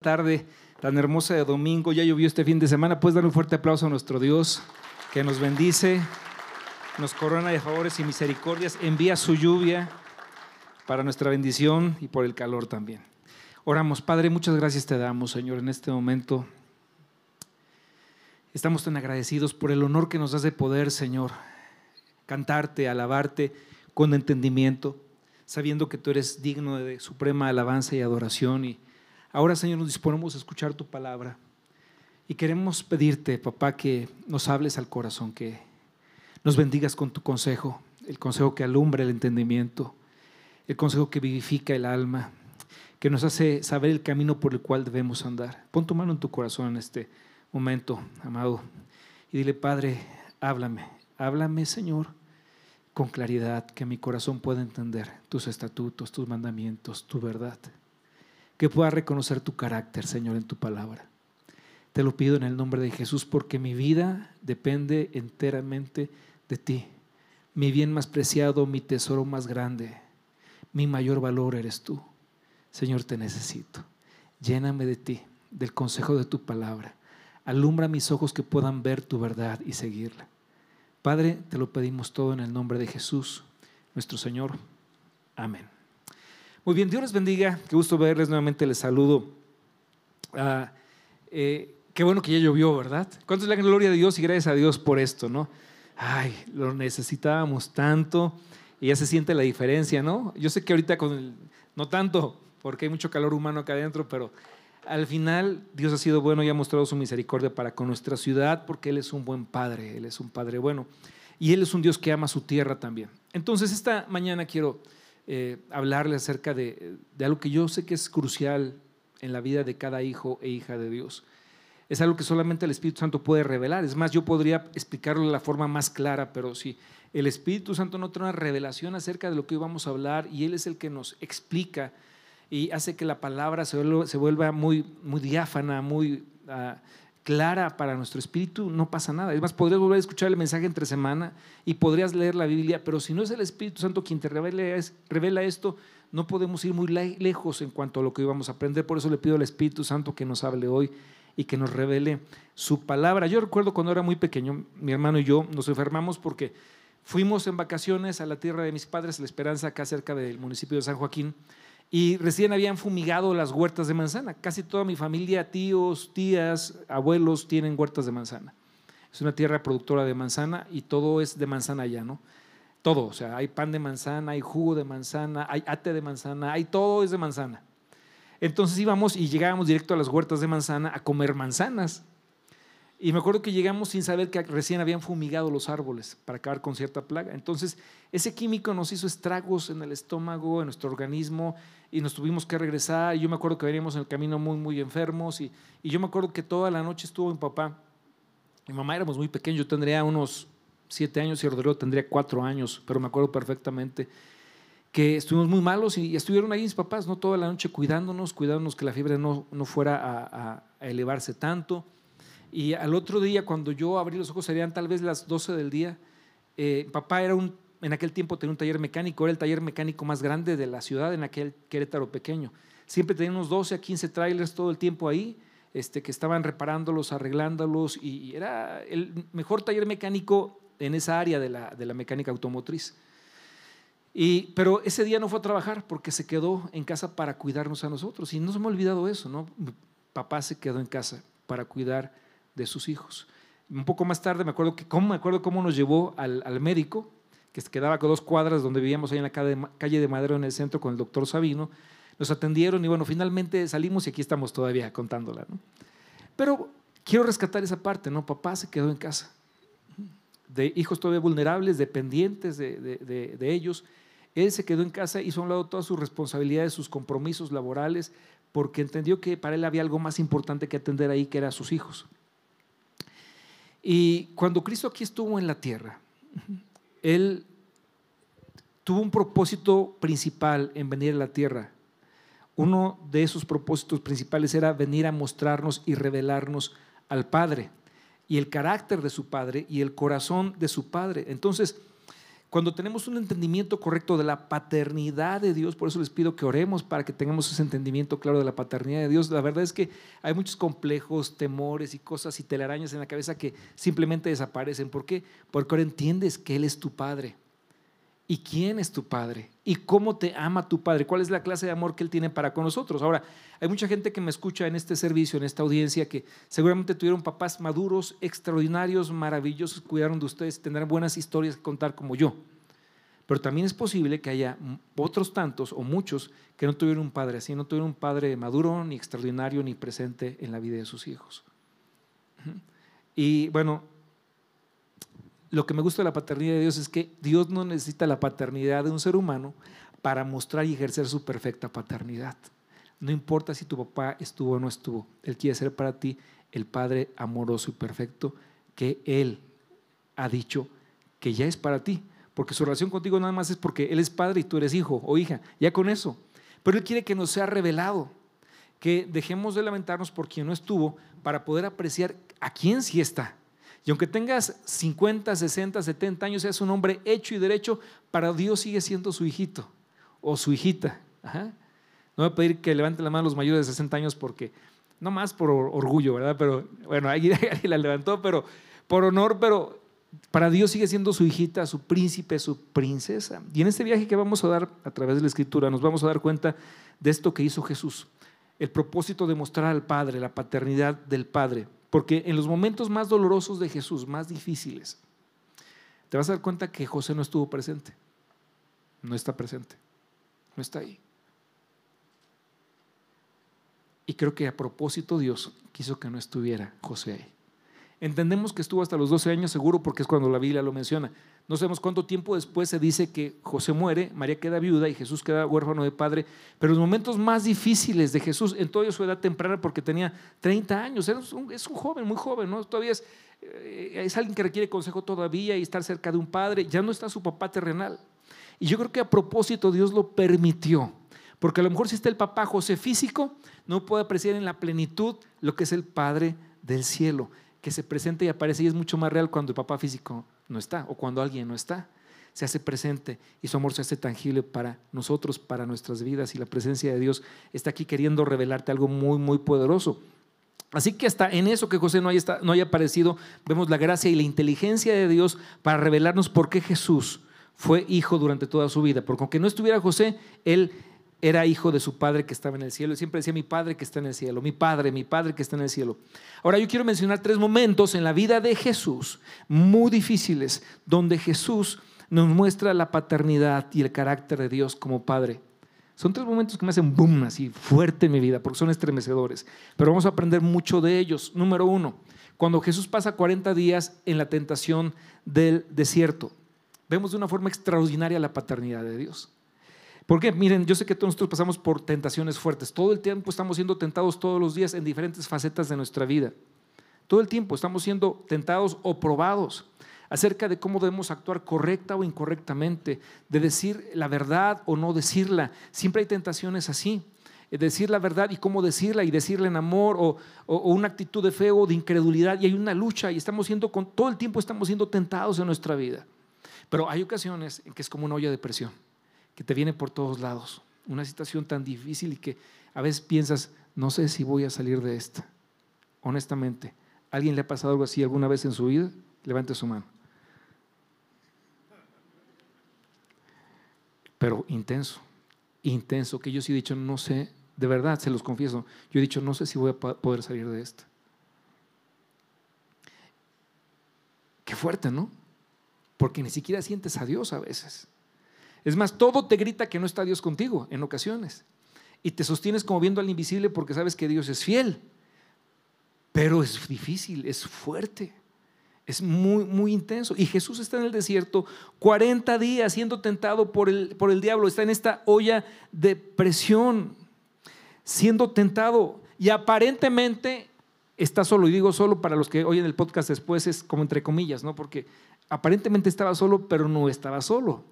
tarde tan hermosa de domingo. Ya llovió este fin de semana. Puedes dar un fuerte aplauso a nuestro Dios que nos bendice, nos corona de favores y misericordias, envía su lluvia para nuestra bendición y por el calor también. Oramos, Padre, muchas gracias te damos, Señor, en este momento. Estamos tan agradecidos por el honor que nos das de poder, Señor, cantarte, alabarte con entendimiento, sabiendo que tú eres digno de suprema alabanza y adoración y Ahora, Señor, nos disponemos a escuchar tu palabra y queremos pedirte, papá, que nos hables al corazón, que nos bendigas con tu consejo, el consejo que alumbra el entendimiento, el consejo que vivifica el alma, que nos hace saber el camino por el cual debemos andar. Pon tu mano en tu corazón en este momento, amado, y dile, Padre, háblame, háblame, Señor, con claridad, que mi corazón pueda entender tus estatutos, tus mandamientos, tu verdad que pueda reconocer tu carácter, Señor, en tu palabra. Te lo pido en el nombre de Jesús porque mi vida depende enteramente de ti. Mi bien más preciado, mi tesoro más grande, mi mayor valor eres tú. Señor, te necesito. Lléname de ti, del consejo de tu palabra. Alumbra mis ojos que puedan ver tu verdad y seguirla. Padre, te lo pedimos todo en el nombre de Jesús, nuestro Señor. Amén. Muy bien, Dios les bendiga. Qué gusto verles nuevamente. Les saludo. Ah, eh, qué bueno que ya llovió, ¿verdad? ¿Cuánto es la gloria de Dios y gracias a Dios por esto, no? Ay, lo necesitábamos tanto y ya se siente la diferencia, ¿no? Yo sé que ahorita con el, no tanto, porque hay mucho calor humano acá adentro, pero al final Dios ha sido bueno y ha mostrado su misericordia para con nuestra ciudad porque Él es un buen Padre, Él es un Padre bueno y Él es un Dios que ama su tierra también. Entonces esta mañana quiero eh, hablarle acerca de, algo que yo sé que es crucial en la vida de cada hijo e hija de Dios. Es algo que solamente el Espíritu Santo puede revelar. Es más, yo podría explicarlo de la forma más clara, pero si el Espíritu Santo no trae una revelación acerca de lo que hoy vamos a hablar y Él es el que nos explica y hace que la palabra se vuelva, muy, muy diáfana, muy ah, clara para nuestro espíritu, no pasa nada. Es más, podrías volver a escuchar el mensaje entre semana y podrías leer la Biblia, pero si no es el Espíritu Santo quien te revela esto, no podemos ir muy lejos en cuanto a lo que íbamos a aprender. Por eso le pido al Espíritu Santo que nos hable hoy y que nos revele su palabra. Yo recuerdo cuando era muy pequeño, mi hermano y yo nos enfermamos porque fuimos en vacaciones a la tierra de mis padres, La Esperanza, acá cerca del municipio de San Joaquín y recién habían fumigado las huertas de manzana. Casi toda mi familia, tíos, tías, abuelos tienen huertas de manzana. Es una tierra productora de manzana y todo es de manzana allá, ¿no? Todo, o sea, hay pan de manzana, hay jugo de manzana, hay ate de manzana, hay todo es de manzana. Entonces íbamos y llegábamos directo a las huertas de manzana a comer manzanas. Y me acuerdo que llegamos sin saber que recién habían fumigado los árboles para acabar con cierta plaga. Entonces, ese químico nos hizo estragos en el estómago, en nuestro organismo, y nos tuvimos que regresar. Y yo me acuerdo que veníamos en el camino muy, muy enfermos. Y, yo me acuerdo que toda la noche estuvo mi papá. Mi mamá éramos muy pequeños, yo tendría unos siete años y Rodrigo tendría cuatro años, pero me acuerdo perfectamente que estuvimos muy malos y, estuvieron ahí mis papás, ¿no? Toda la noche cuidándonos, cuidándonos que la fiebre no, no fuera a elevarse tanto. Y al otro día, cuando yo abrí los ojos, serían tal vez las 12 del día. Eh, papá era un, en aquel tiempo tenía un taller mecánico, era el taller mecánico más grande de la ciudad, en aquel Querétaro pequeño. Siempre tenía unos 12 a 15 trailers todo el tiempo ahí, este, que estaban reparándolos, arreglándolos, y, era el mejor taller mecánico en esa área de la, de la mecánica automotriz. Y, pero ese día no fue a trabajar porque se quedó en casa para cuidarnos a nosotros. Y no se me ha olvidado eso, ¿no? Papá se quedó en casa para cuidar de sus hijos. Un poco más tarde me acuerdo, que, cómo, me acuerdo cómo nos llevó al, al médico, que quedaba con dos cuadras donde vivíamos ahí en la calle de Madero en el centro con el doctor Sabino. Nos atendieron y bueno, finalmente salimos y aquí estamos todavía contándola. ¿no? Pero quiero rescatar esa parte, ¿no? Papá se quedó en casa, de hijos todavía vulnerables, dependientes de, de, de ellos. Él se quedó en casa, hizo a un lado todas sus responsabilidades, sus compromisos laborales, porque entendió que para él había algo más importante que atender ahí, que eran sus hijos. Y cuando Cristo aquí estuvo en la tierra, Él tuvo un propósito principal en venir a la tierra. Uno de esos propósitos principales era venir a mostrarnos y revelarnos al Padre y el carácter de su Padre y el corazón de su Padre. Entonces, Cuando tenemos un entendimiento correcto de la paternidad de Dios, por eso les pido que oremos para que tengamos ese entendimiento claro de la paternidad de Dios. La verdad es que hay muchos complejos, temores y cosas y telarañas en la cabeza que simplemente desaparecen. ¿Por qué? Porque ahora entiendes que Él es tu Padre. ¿Y quién es tu Padre? ¿Y cómo te ama tu Padre? ¿Cuál es la clase de amor que Él tiene para con nosotros? Ahora, hay mucha gente que me escucha en este servicio, en esta audiencia, que seguramente tuvieron papás maduros, extraordinarios, maravillosos, cuidaron de ustedes, tendrán buenas historias que contar como yo. Pero también es posible que haya otros tantos o muchos que no tuvieron un padre así, no tuvieron un padre maduro, ni extraordinario, ni presente en la vida de sus hijos. Y bueno, lo que me gusta de la paternidad de Dios es que Dios no necesita la paternidad de un ser humano para mostrar y ejercer su perfecta paternidad. No importa si tu papá estuvo o no estuvo, Él quiere ser para ti el Padre amoroso y perfecto que Él ha dicho que ya es para ti, porque su relación contigo nada más es porque Él es Padre y tú eres hijo o hija, ya con eso. Pero Él quiere que nos sea revelado, que dejemos de lamentarnos por quien no estuvo para poder apreciar a quién sí está y aunque tengas 50, 60, 70 años, seas un hombre hecho y derecho, para Dios sigue siendo su hijito o su hijita. No voy a pedir que levanten la mano los mayores de 60 años porque, no más por orgullo, ¿verdad? Pero bueno, ahí, la levantó, pero por honor, pero para Dios sigue siendo su hijita, su príncipe, su princesa. Y en este viaje que vamos a dar a través de la escritura, nos vamos a dar cuenta de esto que hizo Jesús. El propósito de mostrar al Padre, la paternidad del Padre. Porque en los momentos más dolorosos de Jesús, más difíciles, te vas a dar cuenta que José no estuvo presente. No está presente. No está ahí. Y creo que a propósito Dios quiso que no estuviera José ahí. Entendemos que estuvo hasta los 12 años seguro porque es cuando la Biblia lo menciona. No sabemos cuánto tiempo después se dice que José muere, María queda viuda y Jesús queda huérfano de padre. Pero los momentos más difíciles de Jesús, en toda su edad temprana, porque tenía 30 años, es un, joven, muy joven, ¿no? Todavía es, eh, es alguien que requiere consejo todavía y estar cerca de un padre. Ya no está su papá terrenal. Y yo creo que a propósito Dios lo permitió. Porque a lo mejor si está el papá José físico, no puede apreciar en la plenitud lo que es el Padre del cielo que se presenta y aparece y es mucho más real cuando el papá físico no está o cuando alguien no está. Se hace presente y su amor se hace tangible para nosotros, para nuestras vidas y la presencia de Dios está aquí queriendo revelarte algo muy, muy poderoso. Así que hasta en eso que José no haya, no haya aparecido, vemos la gracia y la inteligencia de Dios para revelarnos por qué Jesús fue hijo durante toda su vida. Porque aunque no estuviera José, él era hijo de su padre que estaba en el cielo. Y siempre decía mi padre que está en el cielo, mi padre, mi padre que está en el cielo. Ahora yo quiero mencionar tres momentos en la vida de Jesús muy difíciles, donde Jesús nos muestra la paternidad y el carácter de Dios como padre. Son tres momentos que me hacen boom así fuerte en mi vida, porque son estremecedores. Pero vamos a aprender mucho de ellos. Número uno, cuando Jesús pasa 40 días en la tentación del desierto, vemos de una forma extraordinaria la paternidad de Dios. Porque miren, yo sé que todos nosotros pasamos por tentaciones fuertes. Todo el tiempo estamos siendo tentados todos los días en diferentes facetas de nuestra vida. Todo el tiempo estamos siendo tentados o probados acerca de cómo debemos actuar correcta o incorrectamente, de decir la verdad o no decirla. Siempre hay tentaciones así. Decir la verdad y cómo decirla y decirla en amor o, una actitud de fe o de incredulidad. Y hay una lucha y estamos siendo, con, todo el tiempo estamos siendo tentados en nuestra vida. Pero hay ocasiones en que es como una olla de presión que te viene por todos lados. Una situación tan difícil y que a veces piensas, no sé si voy a salir de esta. Honestamente, ¿alguien le ha pasado algo así alguna vez en su vida? Levante su mano. Pero intenso, intenso, que yo sí he dicho, no sé, de verdad, se los confieso, yo he dicho, no sé si voy a poder salir de esta. Qué fuerte, ¿no? Porque ni siquiera sientes a Dios a veces. Es más, todo te grita que no está Dios contigo en ocasiones. Y te sostienes como viendo al invisible porque sabes que Dios es fiel. Pero es difícil, es fuerte, es muy, muy intenso. Y Jesús está en el desierto 40 días siendo tentado por el, por el diablo. Está en esta olla de presión, siendo tentado. Y aparentemente está solo. Y digo solo para los que oyen el podcast después, es como entre comillas, ¿no? Porque aparentemente estaba solo, pero no estaba solo.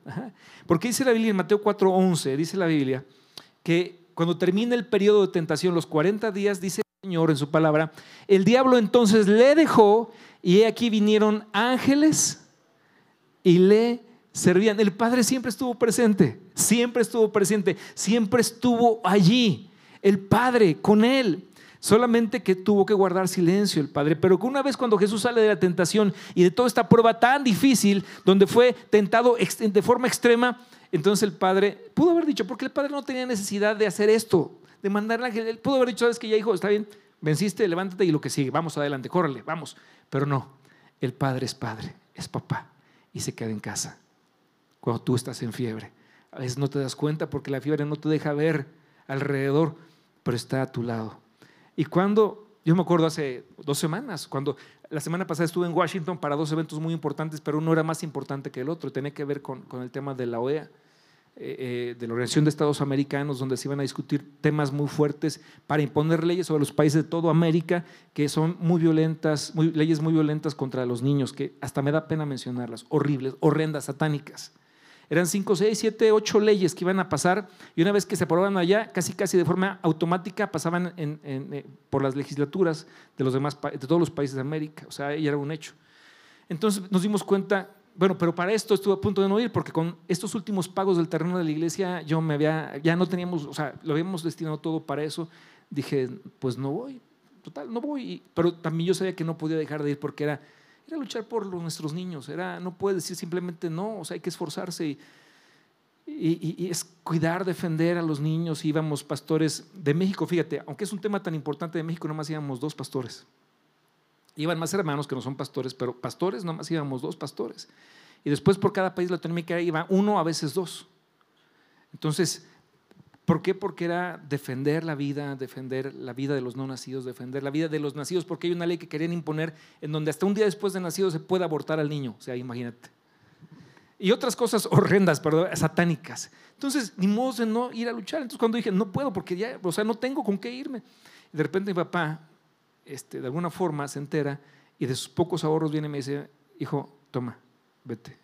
Porque dice la Biblia en Mateo 4:11, dice la Biblia, que cuando termina el periodo de tentación, los 40 días, dice el Señor en su palabra, el diablo entonces le dejó y aquí vinieron ángeles y le servían. El Padre siempre estuvo presente, siempre estuvo presente, siempre estuvo allí. El Padre con él. Solamente que tuvo que guardar silencio el Padre. Pero que una vez cuando Jesús sale de la tentación y de toda esta prueba tan difícil, donde fue tentado de forma extrema, entonces el Padre pudo haber dicho, porque el Padre no tenía necesidad de hacer esto, de mandarle ángel. Él pudo haber dicho, sabes que ya hijo, está bien, venciste, levántate y lo que sigue, vamos adelante, córrele, vamos. Pero no, el Padre es Padre, es papá y se queda en casa cuando tú estás en fiebre. A veces no te das cuenta porque la fiebre no te deja ver alrededor, pero está a tu lado. Y cuando, yo me acuerdo hace dos semanas, cuando la semana pasada estuve en Washington para dos eventos muy importantes, pero uno era más importante que el otro, tenía que ver con, el tema de la OEA. Eh, eh, de la Organización de Estados Americanos, donde se iban a discutir temas muy fuertes para imponer leyes sobre los países de toda América que son muy violentas, leyes muy violentas contra los niños, que hasta me da pena mencionarlas, horribles, horrendas, satánicas. Eran cinco, seis, siete, ocho leyes que iban a pasar y una vez que se aprobaban allá, casi casi de forma automática pasaban eh, por las legislaturas de, los demás, de todos los países de América. O sea, ya era un hecho. Entonces nos dimos cuenta bueno, pero para esto estuve a punto de no ir, porque con estos últimos pagos del terreno de la iglesia, yo me había, ya no teníamos, o sea, lo habíamos destinado todo para eso. Dije, pues no voy, total, no voy. Pero también yo sabía que no podía dejar de ir porque era, era luchar por nuestros niños, era, no puedes decir simplemente no, o sea, hay que esforzarse y, y, es cuidar, defender a los niños. Íbamos pastores de México, fíjate, aunque es un tema tan importante de México, nomás íbamos dos pastores. Iban más hermanos que no son pastores, pero pastores nomás íbamos dos pastores. Y después por cada país latinoamericano iba uno, a veces dos. Entonces, ¿por qué? Porque era defender la vida, defender la vida de los no nacidos, defender la vida de los nacidos, porque hay una ley que querían imponer en donde hasta un día después de nacido se puede abortar al niño. O sea, imagínate. Y otras cosas horrendas, perdón, satánicas. Entonces, ni modo de no ir a luchar. Entonces, cuando dije, no puedo, porque ya, o sea, no tengo con qué irme. de repente mi papá este, de alguna forma se entera y de sus pocos ahorros viene y me dice, hijo, toma, vete.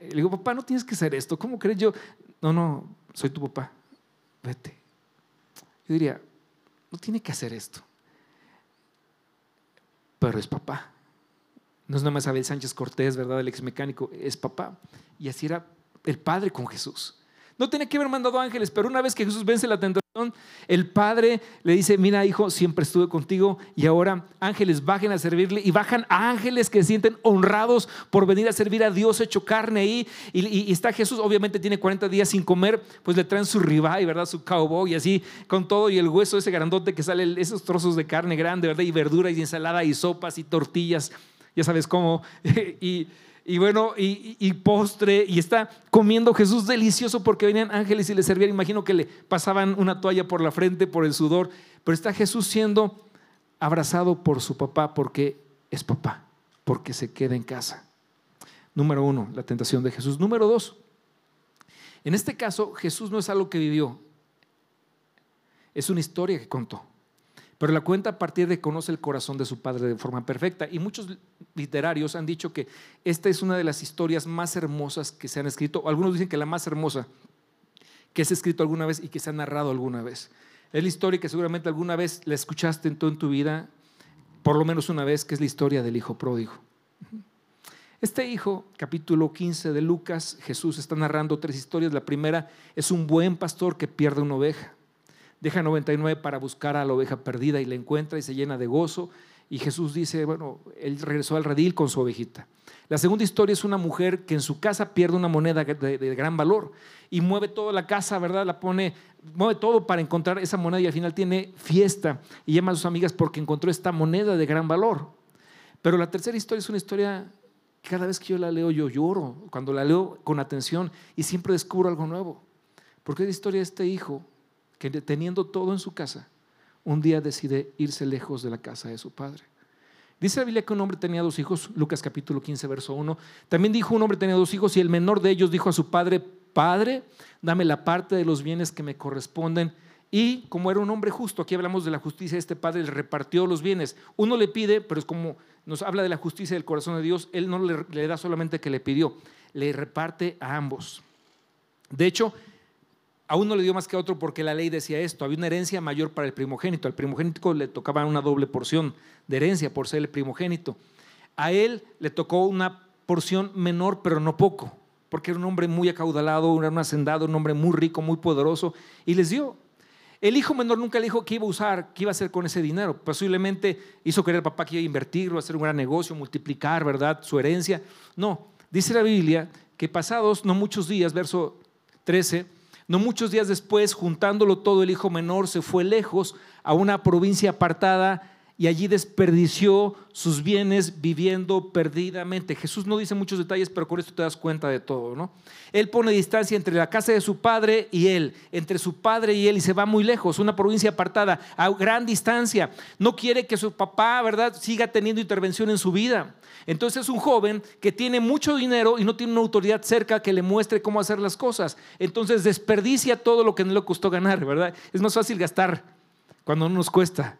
Le digo, papá, no tienes que hacer esto. ¿Cómo crees yo? No, no, soy tu papá, vete. Yo diría, no tiene que hacer esto. Pero es papá. No es nada más Abel Sánchez Cortés, ¿verdad? El ex mecánico, es papá. Y así era el padre con Jesús. No tenía que haber mandado ángeles, pero una vez que Jesús vence la tentación, el Padre le dice, mira hijo, siempre estuve contigo y ahora ángeles bajen a servirle y bajan a ángeles que se sienten honrados por venir a servir a Dios hecho carne ahí. Y, está Jesús, obviamente tiene 40 días sin comer, pues le traen su ribeye, ¿verdad? Su cowboy y así con todo y el hueso ese grandote que sale, esos trozos de carne grande, ¿verdad? Y verdura y ensalada y sopas y tortillas, ya sabes cómo. y y bueno, y, postre, y está comiendo Jesús delicioso porque venían ángeles y le servían. Imagino que le pasaban una toalla por la frente, por el sudor, pero está Jesús siendo abrazado por su papá porque es papá, porque se queda en casa. Número uno, la tentación de Jesús. Número dos, en este caso Jesús no es algo que vivió, es una historia que contó pero la cuenta a partir de que conoce el corazón de su padre de forma perfecta. Y muchos literarios han dicho que esta es una de las historias más hermosas que se han escrito, algunos dicen que la más hermosa que se ha escrito alguna vez y que se ha narrado alguna vez. Es la historia que seguramente alguna vez la escuchaste en, en tu vida, por lo menos una vez, que es la historia del hijo pródigo. Este hijo, capítulo 15 de Lucas, Jesús está narrando tres historias. La primera es un buen pastor que pierde una oveja deja 99 para buscar a la oveja perdida y la encuentra y se llena de gozo. Y Jesús dice, bueno, él regresó al redil con su ovejita. La segunda historia es una mujer que en su casa pierde una moneda de, gran valor y mueve toda la casa, ¿verdad? La pone, mueve todo para encontrar esa moneda y al final tiene fiesta y llama a sus amigas porque encontró esta moneda de gran valor. Pero la tercera historia es una historia que cada vez que yo la leo yo lloro, cuando la leo con atención y siempre descubro algo nuevo. Porque es la historia de este hijo que teniendo todo en su casa, un día decide irse lejos de la casa de su padre. Dice la Biblia que un hombre tenía dos hijos, Lucas capítulo 15, verso 1. También dijo un hombre tenía dos hijos y el menor de ellos dijo a su padre, Padre, dame la parte de los bienes que me corresponden. Y como era un hombre justo, aquí hablamos de la justicia, este padre le repartió los bienes. Uno le pide, pero es como nos habla de la justicia del corazón de Dios, él no le, le da solamente que le pidió, le reparte a ambos. De hecho, a uno le dio más que a otro porque la ley decía esto, había una herencia mayor para el primogénito, al primogénito le tocaba una doble porción de herencia por ser el primogénito. A él le tocó una porción menor, pero no poco. porque era un hombre muy acaudalado, era un hacendado, un hombre muy rico, muy poderoso, y les dio. El hijo menor nunca le dijo qué iba a usar, qué iba a hacer con ese dinero. Posiblemente hizo querer al papá que iba a invertirlo, hacer un gran negocio, multiplicar, ¿verdad? Su herencia. No, dice la Biblia que pasados no muchos días, verso 13, no muchos días después, juntándolo todo, el hijo menor se fue lejos a una provincia apartada y allí desperdició sus bienes viviendo perdidamente. Jesús no dice muchos detalles, pero con esto te das cuenta de todo, ¿no? Él pone distancia entre la casa de su padre y él, entre su padre y él, y se va muy lejos, una provincia apartada, a gran distancia. No quiere que su papá, ¿verdad?, siga teniendo intervención en su vida. Entonces es un joven que tiene mucho dinero y no tiene una autoridad cerca que le muestre cómo hacer las cosas. Entonces desperdicia todo lo que no le costó ganar, ¿verdad? Es más fácil gastar cuando no nos cuesta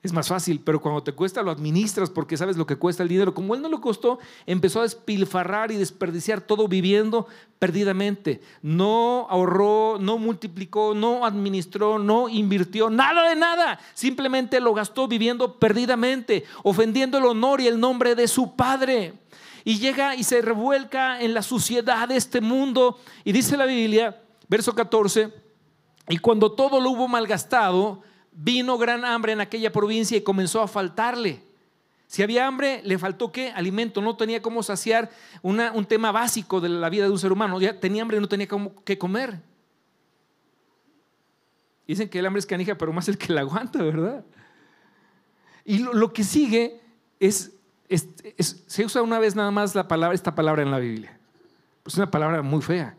es más fácil, pero cuando te cuesta lo administras porque sabes lo que cuesta el dinero. Como él no lo costó, empezó a despilfarrar y desperdiciar todo viviendo perdidamente. No ahorró, no multiplicó, no administró, no invirtió, nada de nada. Simplemente lo gastó viviendo perdidamente, ofendiendo el honor y el nombre de su padre. Y llega y se revuelca en la suciedad de este mundo. Y dice la Biblia, verso 14, y cuando todo lo hubo malgastado, vino gran hambre en aquella provincia y comenzó a faltarle. Si había hambre, le faltó qué? Alimento. No tenía cómo saciar un tema básico de la vida de un ser humano. Ya tenía hambre y no tenía cómo, qué comer. Dicen que el hambre es canija, pero más el que la aguanta, ¿verdad? Y lo, que sigue es, se usa una vez nada más la palabra, esta palabra en la Biblia. Es una palabra muy fea.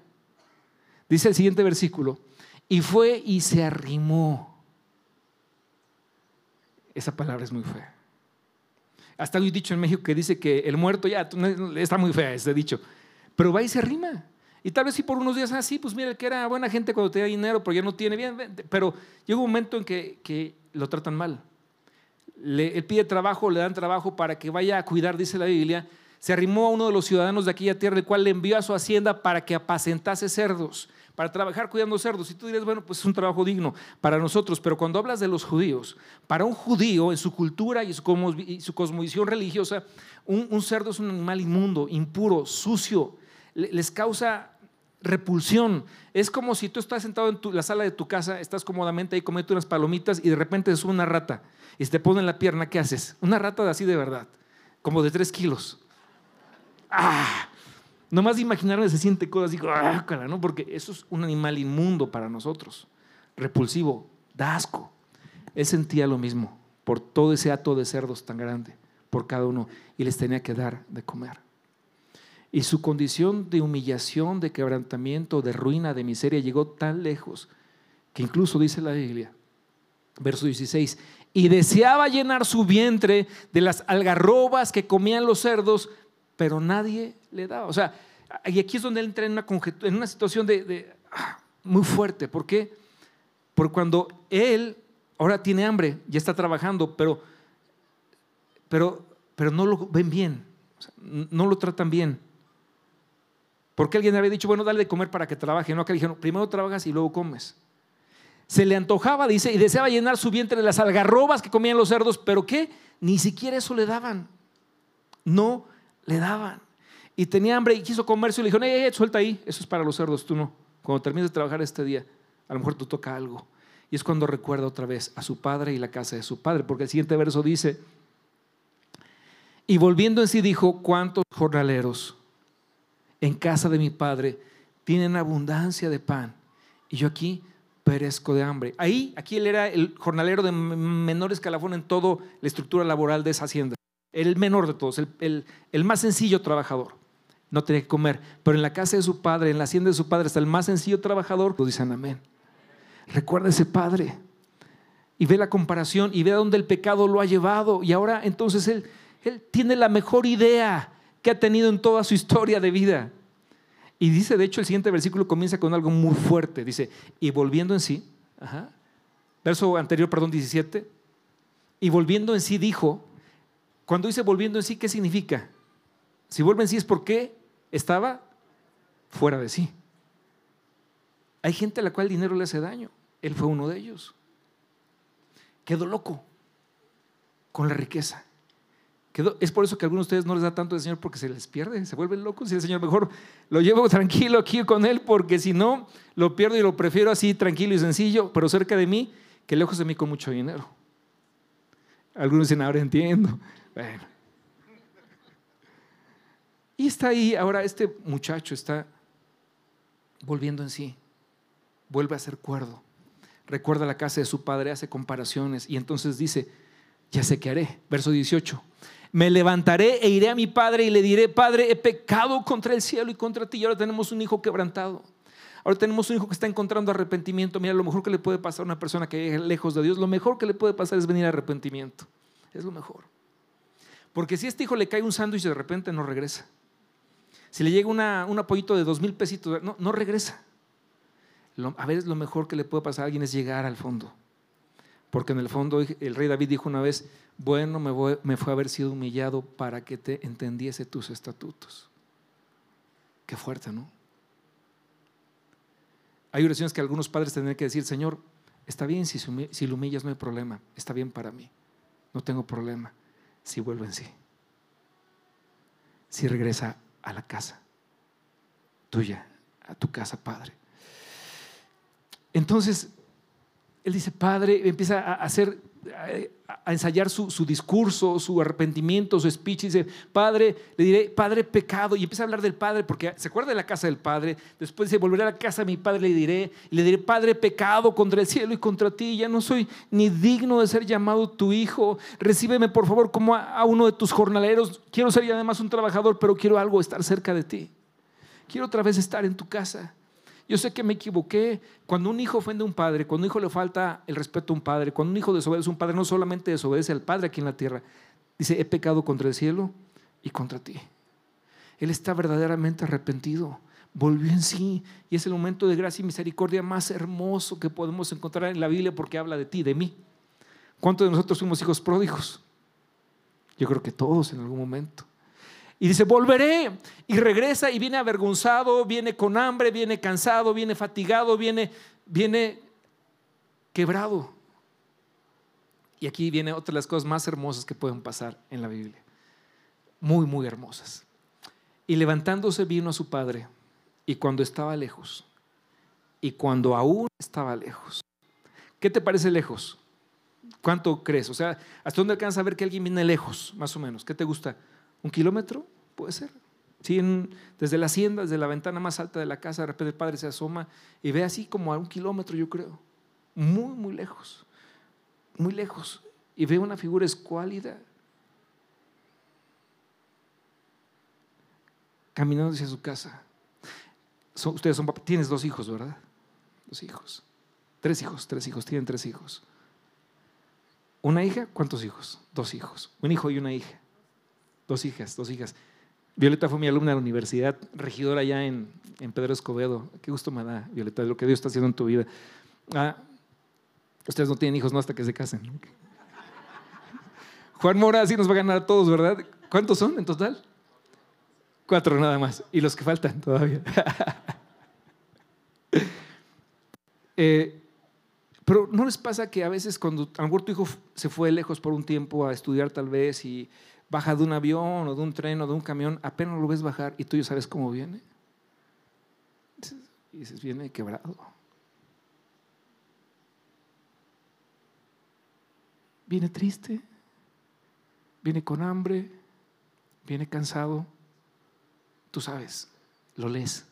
Dice el siguiente versículo, y fue y se arrimó esa palabra es muy fea. Hasta hay un dicho en México que dice que el muerto ya está muy fea ese dicho, pero va y se rima. Y tal vez si por unos días, ah, pues mira, que era buena gente cuando tenía dinero, pero ya no tiene bien. Pero llega un momento en que, lo tratan mal. Le, él pide trabajo, le dan trabajo para que vaya a cuidar, dice la Biblia. Se arrimó a uno de los ciudadanos de aquella tierra, el cual le envió a su hacienda para que apacentase cerdos para trabajar cuidando cerdos. Y tú dirías, bueno, pues es un trabajo digno para nosotros, pero cuando hablas de los judíos, para un judío en su cultura y su, cosmovisión religiosa, un, cerdo es un animal inmundo, impuro, sucio, les causa repulsión. Es como si tú estás sentado en la sala de tu casa, estás cómodamente ahí comiendo unas palomitas y de repente es una rata y se te pone en la pierna, ¿qué haces? Una rata de así de verdad, como de tres kilos. ¡Ah! Nomás de imaginarme se siente cosas así, ah, ¿no? Porque eso es un animal inmundo para nosotros, repulsivo, da asco. Él sentía lo mismo por todo ese hato de cerdos tan grande, por cada uno, y les tenía que dar de comer. Y su condición de humillación, de quebrantamiento, de ruina, de miseria, llegó tan lejos que incluso dice la Biblia, verso 16, y deseaba llenar su vientre de las algarrobas que comían los cerdos, pero nadie le daba. O sea, y aquí es donde él entra en una, en una situación de, ah, muy fuerte. ¿Por qué? Porque cuando él ahora tiene hambre, ya está trabajando, pero, pero, pero no lo ven bien, no lo tratan bien. Porque alguien había dicho, bueno, dale de comer para que trabaje. No, acá dijeron, primero trabajas y luego comes. Se le antojaba, dice, y deseaba llenar su vientre de las algarrobas que comían los cerdos, pero ¿qué? Ni siquiera eso le daban. No le daban. Y tenía hambre y quiso comercio y le dijeron, eh, suelta ahí, eso es para los cerdos, tú no. Cuando termines de trabajar este día, a lo mejor tú toca algo. Y es cuando recuerda otra vez a su padre y la casa de su padre, porque el siguiente verso dice, y volviendo en sí dijo, ¿cuántos jornaleros en casa de mi padre tienen abundancia de pan? Y yo aquí perezco de hambre. Ahí, aquí él era el jornalero de menor escalafón en toda la estructura laboral de esa hacienda el menor de todos, el, más sencillo trabajador. No tenía que comer, pero en la casa de su padre, en la hacienda de su padre, está el más sencillo trabajador. Dicen amén. Recuerda ese padre y ve la comparación y ve a dónde el pecado lo ha llevado. Y ahora entonces él, él tiene la mejor idea que ha tenido en toda su historia de vida. Y dice, de hecho, el siguiente versículo comienza con algo muy fuerte. Dice, y volviendo en sí, verso anterior, perdón, 17, y volviendo en sí dijo, cuando dice volviendo en sí, ¿qué significa? Si vuelve en sí es porque estaba fuera de sí. Hay gente a la cual el dinero le hace daño. Él fue uno de ellos. Quedó loco con la riqueza. Es por eso que a algunos de ustedes no les da tanto el Señor porque se les pierde, se vuelven locos y el Señor mejor lo llevo tranquilo aquí con Él porque si no, lo pierdo y lo prefiero así tranquilo y sencillo, pero cerca de mí que lejos de mí con mucho dinero. Algunos dicen, ahora entiendo. Y está ahí, ahora este muchacho está volviendo en sí, vuelve a ser cuerdo, recuerda la casa de su padre, hace comparaciones y entonces dice, ya sé qué haré. Verso 18, me levantaré e iré a mi padre y le diré, Padre, he pecado contra el cielo y contra ti y ahora tenemos un hijo quebrantado. Ahora tenemos un hijo que está encontrando arrepentimiento. Mira, lo mejor que le puede pasar a una persona que es lejos de Dios, lo mejor que le puede pasar es venir a arrepentimiento. Es lo mejor. Porque si a este hijo le cae un sándwich de repente no regresa. Si le llega un apoyito de dos mil pesitos, no, no regresa. a veces lo mejor que le puede pasar a alguien es llegar al fondo. Porque en el fondo el rey David dijo una vez, bueno me, fue haber sido humillado para que te entendiese tus estatutos. Qué fuerte, ¿no? Hay oraciones que algunos padres tendrían que decir, Señor, está bien si lo humillas, no hay problema, está bien para mí, no tengo problema si vuelve en sí, si regresa a la casa tuya, a tu casa, Padre. Entonces, él dice, Padre, empieza a hacer, a ensayar su, discurso, su arrepentimiento, su speech. Y dice, Padre, le diré, Padre, pecado. Y empieza a hablar del Padre, porque se acuerda de la casa del Padre. Después dice, volveré a la casa de mi Padre, le diré, le diré, Padre, pecado contra el cielo y contra ti. Ya no soy ni digno de ser llamado tu hijo. Recíbeme, por favor, como a, uno de tus jornaleros. Quiero ser además un trabajador, pero quiero algo, estar cerca de ti. Quiero otra vez estar en tu casa. Yo sé que me equivoqué. Cuando un hijo ofende a un padre, cuando un hijo le falta el respeto a un padre, cuando un hijo desobedece a un padre, no solamente desobedece al padre aquí en la tierra, dice, he pecado contra el cielo y contra ti. Él está verdaderamente arrepentido, volvió en sí y es el momento de gracia y misericordia más hermoso que podemos encontrar en la Biblia porque habla de ti, de mí. ¿Cuántos de nosotros fuimos hijos pródigos? Yo creo que todos en algún momento. Y dice, volveré. Y regresa y viene avergonzado, viene con hambre, viene cansado, viene fatigado, viene, viene quebrado. Y aquí viene otra de las cosas más hermosas que pueden pasar en la Biblia. Muy, muy hermosas. Y levantándose vino a su padre. Y cuando estaba lejos, y cuando aún estaba lejos. ¿Qué te parece lejos? ¿Cuánto crees? O sea, ¿hasta dónde alcanza a ver que alguien viene lejos, más o menos? ¿Qué te gusta? ¿Un kilómetro? Puede ser. Sí, desde la hacienda, desde la ventana más alta de la casa, de repente el padre se asoma y ve así como a un kilómetro, yo creo. Muy, muy lejos. Muy lejos. Y ve una figura escuálida. Caminando hacia su casa. ustedes son Tienes dos hijos, ¿verdad? Dos hijos. Tres hijos, tres hijos. Tienen tres hijos. ¿Una hija? ¿Cuántos hijos? Dos hijos. Un hijo y una hija. Dos hijas, dos hijas. Violeta fue mi alumna de la universidad, regidora allá en, Pedro Escobedo. Qué gusto me da, Violeta, lo que Dios está haciendo en tu vida. Ah, ustedes no tienen hijos, no hasta que se casen. Juan Mora sí nos va a ganar a todos, ¿verdad? ¿Cuántos son en total? Cuatro nada más. Y los que faltan todavía. Eh, pero ¿no les pasa que a veces cuando a lo mejor tu hijo se fue lejos por un tiempo a estudiar tal vez y baja de un avión o de un tren o de un camión, apenas lo ves bajar y tú ya sabes cómo viene. Y dices, viene quebrado. Viene triste, viene con hambre, viene cansado. Tú sabes, lo lees.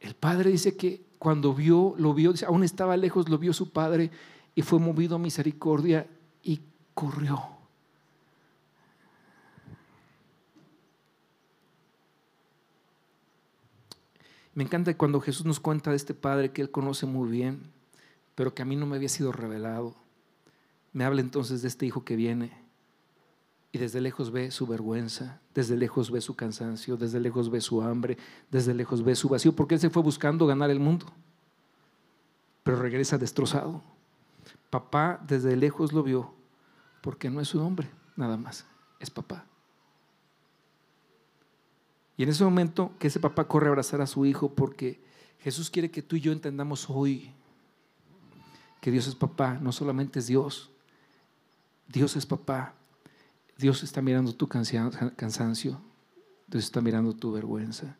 El padre dice que cuando vio, lo vio, aún estaba lejos, lo vio su padre y fue movido a misericordia y corrió. Me encanta cuando Jesús nos cuenta de este Padre que Él conoce muy bien, pero que a mí no me había sido revelado. Me habla entonces de este Hijo que viene y desde lejos ve su vergüenza, desde lejos ve su cansancio, desde lejos ve su hambre, desde lejos ve su vacío, porque Él se fue buscando ganar el mundo, pero regresa destrozado. Papá desde lejos lo vio porque no es su nombre, nada más, es papá. Y en ese momento que ese papá corre a abrazar a su hijo porque Jesús quiere que tú y yo entendamos hoy que Dios es papá, no solamente es Dios, Dios es papá. Dios está mirando tu cansancio. Dios está mirando tu vergüenza.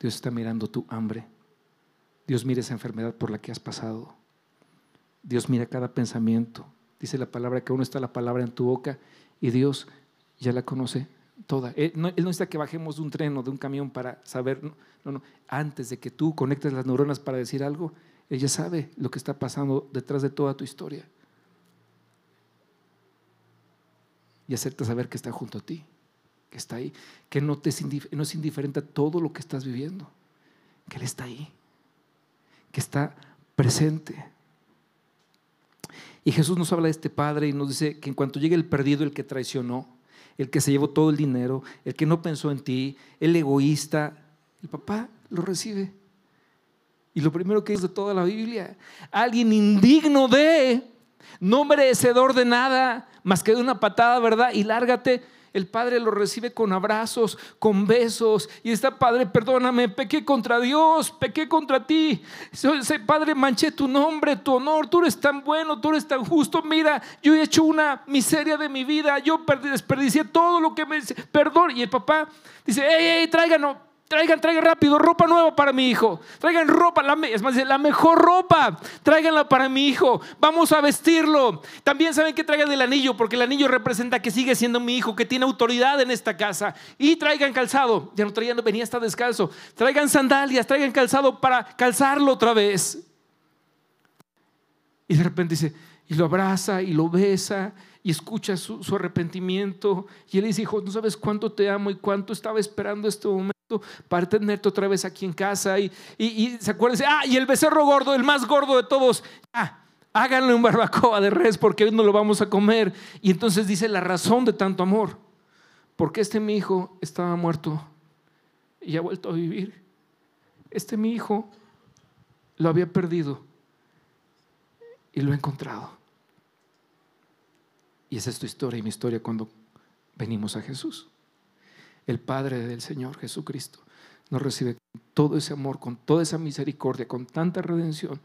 Dios está mirando tu hambre. Dios mira esa enfermedad por la que has pasado. Dios mira cada pensamiento. Dice la palabra que aún está la palabra en tu boca y Dios ya la conoce toda. Él no, necesita que bajemos de un tren o de un camión para saber. No, no. Antes de que tú conectes las neuronas para decir algo, Él ya sabe lo que está pasando detrás de toda tu historia. Y hacerte saber que está junto a ti, que está ahí, que no, te no es indiferente a todo lo que estás viviendo, que Él está ahí, que está presente. Y Jesús nos habla de este Padre y nos dice que en cuanto llegue el perdido, el que traicionó, el que se llevó todo el dinero, el que no pensó en ti, el egoísta, el papá lo recibe. Y lo primero que dice de toda la Biblia, alguien indigno de, no merecedor de nada, más que de una patada, ¿verdad? Y lárgate el Padre lo recibe con abrazos, con besos. Y está, Padre, perdóname, pequé contra Dios, pequé contra ti. Padre, manché tu nombre, tu honor. Tú eres tan bueno, tú eres tan justo. Mira, yo he hecho una miseria de mi vida. Yo desperdicié todo lo que me... Perdón. Y el papá dice, ey, ey, tráiganos Traigan, traigan rápido ropa nueva para mi hijo. Traigan ropa, la, es más, la mejor ropa. Tráiganla para mi hijo. Vamos a vestirlo. También saben que traigan el anillo, porque el anillo representa que sigue siendo mi hijo, que tiene autoridad en esta casa. Y traigan calzado. Ya no traían, venía hasta descalzo. Traigan sandalias, traigan calzado para calzarlo otra vez. Y de repente dice, y lo abraza y lo besa y escucha su, su, arrepentimiento. Y él dice, hijo, no sabes cuánto te amo y cuánto estaba esperando este momento para tenerte otra vez aquí en casa. Y, se acuérdense, ah, y el becerro gordo, el más gordo de todos, ah, háganle un barbacoa de res porque hoy no lo vamos a comer. Y entonces dice la razón de tanto amor, porque este mi hijo estaba muerto y ha vuelto a vivir. Este mi hijo lo había perdido y lo he encontrado. Y esa es tu historia y mi historia cuando venimos a Jesús el Padre del Señor Jesucristo, nos recibe con todo ese amor, con toda esa misericordia, con tanta redención.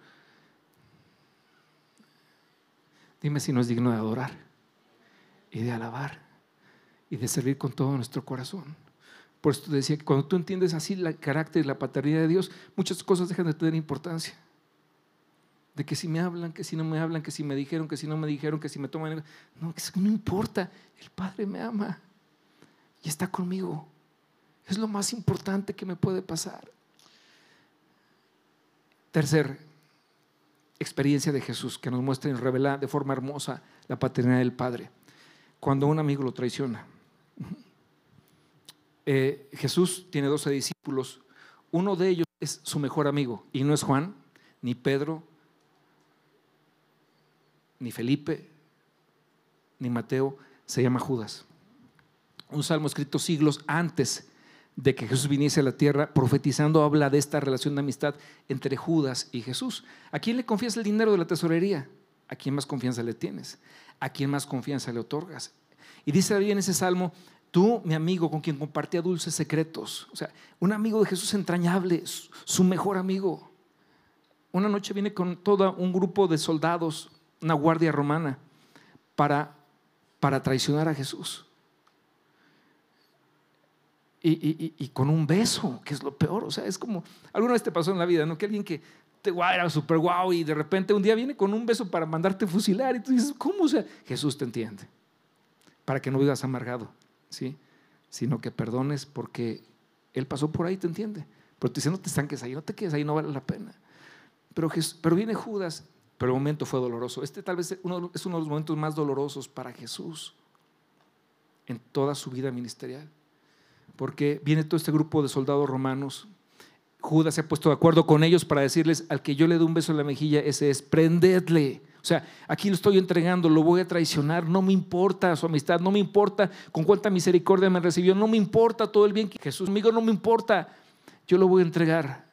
Dime si no es digno de adorar y de alabar y de servir con todo nuestro corazón. Por eso te decía que cuando tú entiendes así el carácter y la paternidad de Dios, muchas cosas dejan de tener importancia. De que si me hablan, que si no me hablan, que si me dijeron, que si no me dijeron, que si me toman. No, eso no importa. El Padre me ama y está conmigo. Es lo más importante que me puede pasar. Tercer experiencia de Jesús que nos muestra y revela de forma hermosa la paternidad del Padre. Cuando un amigo lo traiciona. Eh, Jesús tiene 12 discípulos. Uno de ellos es su mejor amigo y no es Juan, ni Pedro, ni Felipe, ni Mateo, se llama Judas un salmo escrito siglos antes de que Jesús viniese a la tierra, profetizando, habla de esta relación de amistad entre Judas y Jesús. ¿A quién le confías el dinero de la tesorería? ¿A quién más confianza le tienes? ¿A quién más confianza le otorgas? Y dice ahí en ese salmo, tú, mi amigo, con quien compartía dulces secretos, o sea, un amigo de Jesús entrañable, su mejor amigo. Una noche viene con todo un grupo de soldados, una guardia romana, para, para traicionar a Jesús y, con un beso, que es lo peor. O sea, es como, alguna vez te pasó en la vida, ¿no? Que alguien que te era súper guau y de repente un día viene con un beso para mandarte fusilar y tú dices, ¿cómo? O sea, Jesús te entiende. Para que no vivas amargado, ¿sí? Sino que perdones porque Él pasó por ahí, te entiende. Pero te dice, no te estanques ahí, no te quedes ahí, no vale la pena. Pero, pero viene Judas, pero el momento fue doloroso. Este tal vez es uno de los momentos más dolorosos para Jesús en toda su vida ministerial porque viene todo este grupo de soldados romanos. Judas se ha puesto de acuerdo con ellos para decirles, al que yo le dé un beso en la mejilla, ese es, prendedle. O sea, aquí lo estoy entregando, lo voy a traicionar, no me importa su amistad, no me importa con cuánta misericordia me recibió, no me importa todo el bien que Jesús amigo, no me importa, yo lo voy a entregar.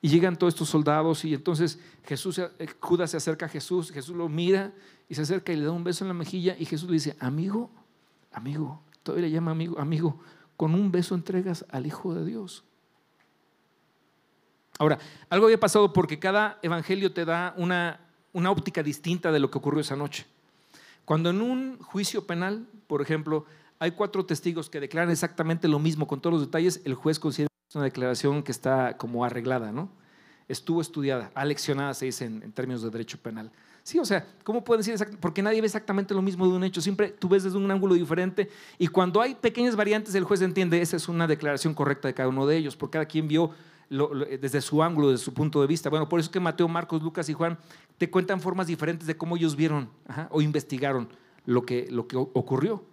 Y llegan todos estos soldados y entonces Jesús, eh, Judas se acerca a Jesús, Jesús lo mira y se acerca y le da un beso en la mejilla y Jesús le dice, amigo, amigo, todavía le llama amigo, amigo, con un beso entregas al Hijo de Dios. Ahora, algo había pasado porque cada evangelio te da una, una óptica distinta de lo que ocurrió esa noche. Cuando en un juicio penal, por ejemplo, hay cuatro testigos que declaran exactamente lo mismo con todos los detalles, el juez considera que es una declaración que está como arreglada, ¿no? Estuvo estudiada, aleccionada, se dice en, términos de derecho penal. Sí, o sea, ¿cómo pueden decir exactamente? Porque nadie ve exactamente lo mismo de un hecho, siempre tú ves desde un ángulo diferente y cuando hay pequeñas variantes el juez entiende, esa es una declaración correcta de cada uno de ellos, porque cada quien vio desde su ángulo, desde su punto de vista. Bueno, por eso que Mateo, Marcos, Lucas y Juan te cuentan formas diferentes de cómo ellos vieron o investigaron lo que, lo que ocurrió.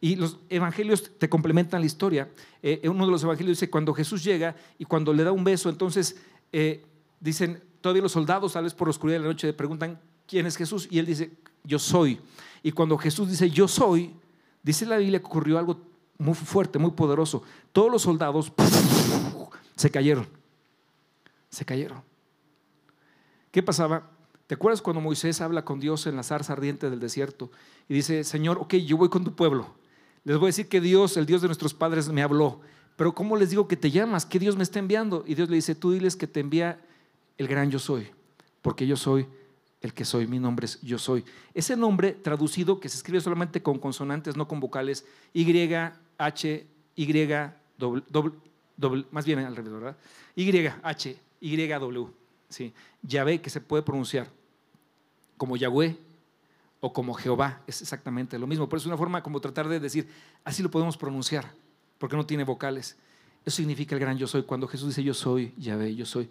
Y los evangelios te complementan la historia. Eh, uno de los evangelios dice, cuando Jesús llega y cuando le da un beso, entonces eh, dicen, todavía los soldados, tal vez por la oscuridad de la noche, le preguntan, ¿quién es Jesús? Y él dice, yo soy. Y cuando Jesús dice, yo soy, dice la Biblia que ocurrió algo muy fuerte, muy poderoso. Todos los soldados se cayeron. Se cayeron. ¿Qué pasaba? ¿Te acuerdas cuando Moisés habla con Dios en la zarza ardiente del desierto y dice, Señor, ok, yo voy con tu pueblo? Les voy a decir que Dios, el Dios de nuestros padres, me habló. Pero ¿cómo les digo que te llamas? ¿Qué Dios me está enviando? Y Dios le dice, tú diles que te envía el gran yo soy, porque yo soy el que soy, mi nombre es yo soy. Ese nombre traducido, que se escribe solamente con consonantes, no con vocales, Y, H, Y, más bien al revés, ¿verdad? Y, H, Y, W. ¿sí? Yahvé, que se puede pronunciar como Yahweh o como Jehová, es exactamente lo mismo. Pero es una forma como tratar de decir, así lo podemos pronunciar, porque no tiene vocales. Eso significa el gran yo soy. Cuando Jesús dice yo soy Yahvé, yo soy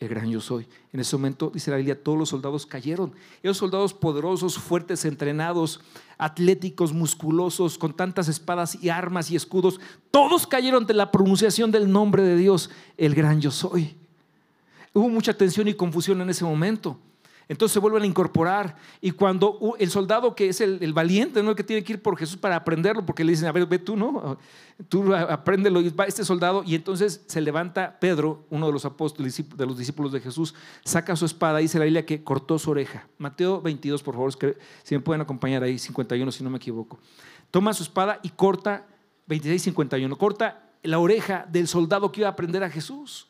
el gran yo soy. En ese momento, dice la Biblia, todos los soldados cayeron. Esos soldados poderosos, fuertes, entrenados, atléticos, musculosos, con tantas espadas y armas y escudos, todos cayeron ante la pronunciación del nombre de Dios, el gran yo soy. Hubo mucha tensión y confusión en ese momento. Entonces se vuelven a incorporar. Y cuando el soldado que es el, valiente, ¿no? que tiene que ir por Jesús para aprenderlo, porque le dicen, a ver, ve tú, ¿no? Tú apréndelo. Y va este soldado. Y entonces se levanta Pedro, uno de los apóstoles, de los discípulos de Jesús, saca su espada. Y dice la Biblia que cortó su oreja. Mateo 22, por favor, si me pueden acompañar ahí, 51, si no me equivoco. Toma su espada y corta, 26, 51, corta la oreja del soldado que iba a aprender a Jesús.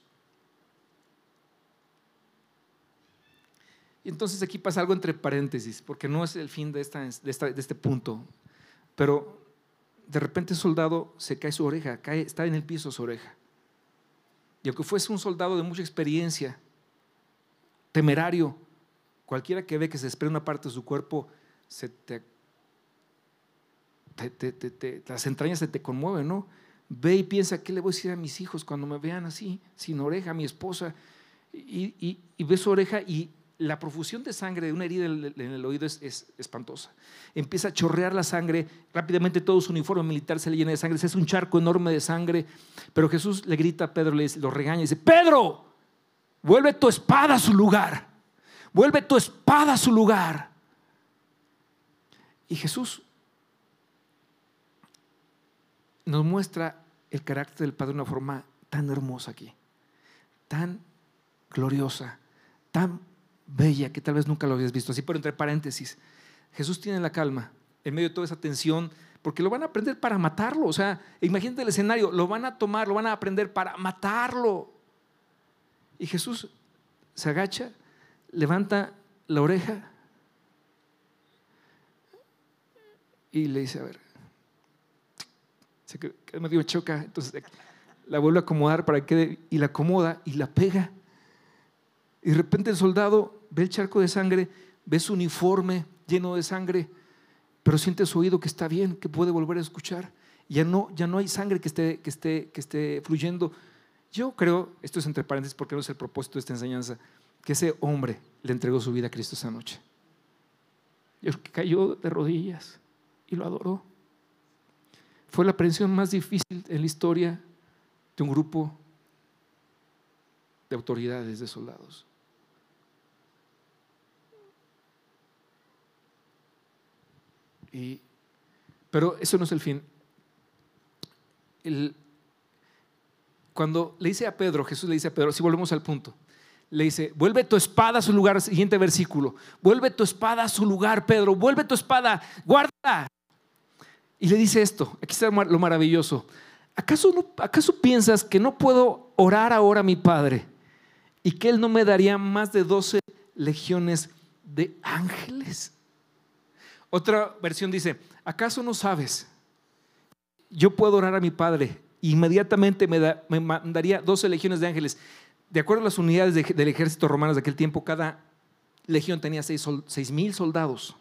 Y entonces aquí pasa algo entre paréntesis, porque no es el fin de, esta, de, este punto. Pero de repente el soldado se cae su oreja, cae, está en el piso su oreja. Y aunque fuese un soldado de mucha experiencia, temerario, cualquiera que ve que se desprende una parte de su cuerpo, se te, las entrañas se te conmueven, ¿no? Ve y piensa, ¿qué le voy a decir a mis hijos cuando me vean así, sin oreja, a mi esposa? Y, y ve su oreja y la profusión de sangre de una herida en el oído es, espantosa. Empieza a chorrear la sangre, rápidamente todo su uniforme militar se le llena de sangre, es un charco enorme de sangre, pero Jesús le grita a Pedro, le lo regaña y dice, Pedro, vuelve tu espada a su lugar, vuelve tu espada a su lugar. Y Jesús nos muestra el carácter del Padre de una forma tan hermosa aquí, tan gloriosa, tan bella que tal vez nunca lo habías visto. Así, pero entre paréntesis, Jesús tiene la calma en medio de toda esa tensión, porque lo van a aprender para matarlo. O sea, imagínate el escenario, lo van a tomar, lo van a aprender para matarlo. Y Jesús se agacha, levanta la oreja y le dice, a ver, se queda medio choca, entonces la vuelve a acomodar para que y la acomoda y la pega. Y de repente el soldado ve el charco de sangre, ve su uniforme lleno de sangre, pero siente su oído que está bien, que puede volver a escuchar. Ya no, ya no hay sangre que esté, que, esté, que esté fluyendo. Yo creo, esto es entre paréntesis porque no es el propósito de esta enseñanza, que ese hombre le entregó su vida a Cristo esa noche. Y que cayó de rodillas y lo adoró. Fue la aprehensión más difícil en la historia de un grupo de autoridades, de soldados. Pero eso no es el fin. cuando le dice a Pedro, Jesús le dice a Pedro, si volvemos al punto, le dice, vuelve tu espada a su lugar, siguiente versículo, vuelve tu espada a su lugar, Pedro, vuelve tu espada, guarda. Y le dice esto, aquí está lo maravilloso, ¿acaso, ¿acaso piensas que no puedo orar ahora a mi Padre y que Él no me daría más de 12 legiones de ángeles? Otra versión dice, ¿acaso no sabes? Yo puedo orar a mi Padre. Inmediatamente me, mandaría 12 legiones de ángeles. De acuerdo a las unidades del ejército romano de aquel tiempo, cada legión tenía 6 mil soldados.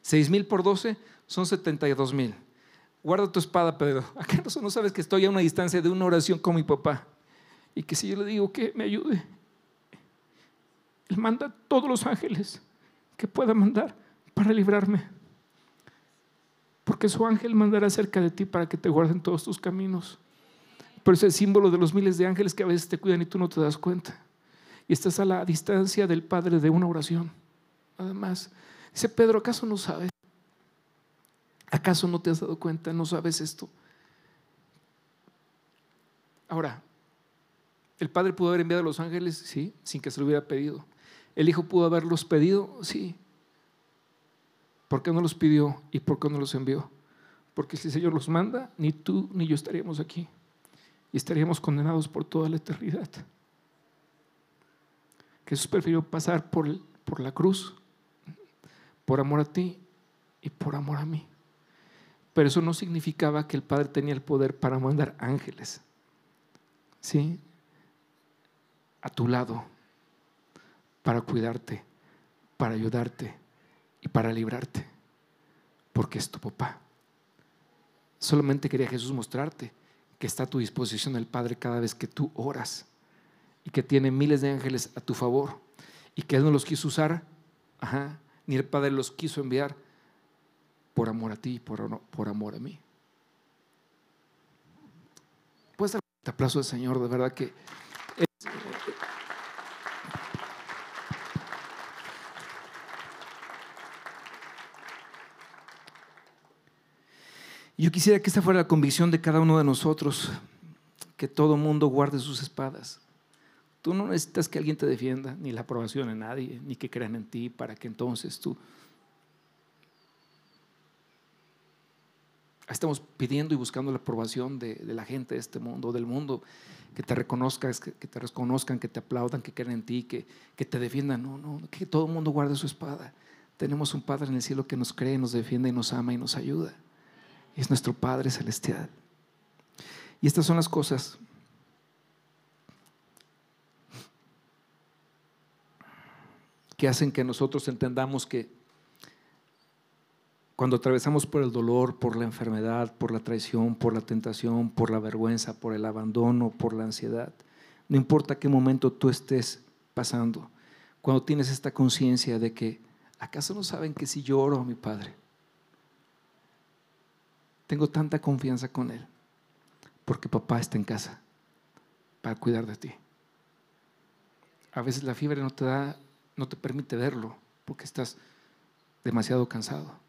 6 mil por 12 son 72 mil. Guarda tu espada, Pedro. ¿Acaso no sabes que estoy a una distancia de una oración con mi papá? Y que si yo le digo que me ayude, Él manda todos los ángeles que pueda mandar para librarme. Porque su ángel mandará cerca de ti para que te guarden todos tus caminos. Pero es el símbolo de los miles de ángeles que a veces te cuidan y tú no te das cuenta. Y estás a la distancia del Padre de una oración. Además, dice Pedro, ¿acaso no sabes? ¿Acaso no te has dado cuenta? ¿No sabes esto? Ahora, ¿el Padre pudo haber enviado a los ángeles? Sí, sin que se lo hubiera pedido. ¿El Hijo pudo haberlos pedido? Sí. ¿Por qué no los pidió y por qué no los envió? Porque si el Señor los manda, ni tú ni yo estaríamos aquí. Y estaríamos condenados por toda la eternidad. Jesús prefirió pasar por, por la cruz, por amor a ti y por amor a mí. Pero eso no significaba que el Padre tenía el poder para mandar ángeles. ¿Sí? A tu lado, para cuidarte, para ayudarte y para librarte, porque es tu papá. Solamente quería Jesús mostrarte que está a tu disposición el Padre cada vez que tú oras y que tiene miles de ángeles a tu favor y que Él no los quiso usar, ni el Padre los quiso enviar por amor a ti, por, por amor a mí. Puedes dar un aplauso al Señor, de verdad que Yo quisiera que esta fuera la convicción de cada uno de nosotros, que todo mundo guarde sus espadas. Tú no necesitas que alguien te defienda, ni la aprobación de nadie, ni que crean en ti para que entonces tú Estamos pidiendo y buscando la aprobación de, la gente de este mundo, del mundo, que te reconozcan, que te reconozcan, que te aplaudan, que crean en ti, que, que te defiendan. No, no, que todo el mundo guarde su espada. Tenemos un Padre en el cielo que nos cree, nos defiende y nos ama y nos ayuda. Es nuestro Padre celestial. Y estas son las cosas que hacen que nosotros entendamos que cuando atravesamos por el dolor, por la enfermedad, por la traición, por la tentación, por la vergüenza, por el abandono, por la ansiedad, no importa qué momento tú estés pasando, cuando tienes esta conciencia de que, ¿acaso no saben que si lloro a mi Padre? Tengo tanta confianza con Él, porque papá está en casa para cuidar de ti. A veces la fiebre no te da, no te permite verlo, porque estás demasiado cansado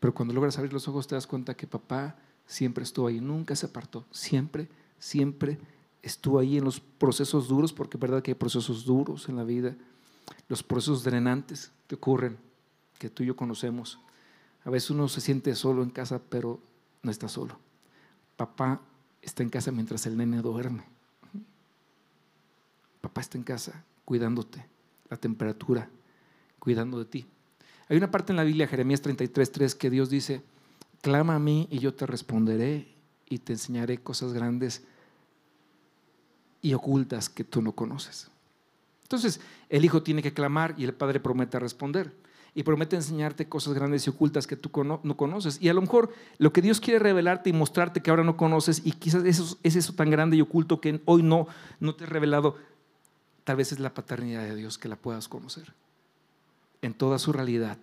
pero cuando logras abrir los ojos te das cuenta que papá siempre estuvo ahí, nunca se apartó, siempre, siempre estuvo ahí en los procesos duros, porque es verdad que hay procesos duros en la vida, los procesos drenantes que ocurren, que tú y yo conocemos. A veces uno se siente solo en casa, pero no está solo. Papá está en casa mientras el nene duerme. Papá está en casa cuidándote, la temperatura, cuidando de ti. Hay una parte en la Biblia, Jeremías 33, que Dios dice, clama a mí y yo te responderé y te enseñaré cosas grandes y ocultas que tú no conoces. Entonces, el hijo tiene que clamar y el padre promete responder. Y promete enseñarte cosas grandes y ocultas que tú no conoces. Y a lo mejor lo que Dios quiere revelarte y mostrarte que ahora no conoces, y quizás es eso tan grande y oculto que hoy no, no te he revelado, tal vez es la paternidad de Dios que la puedas conocer en toda su realidad,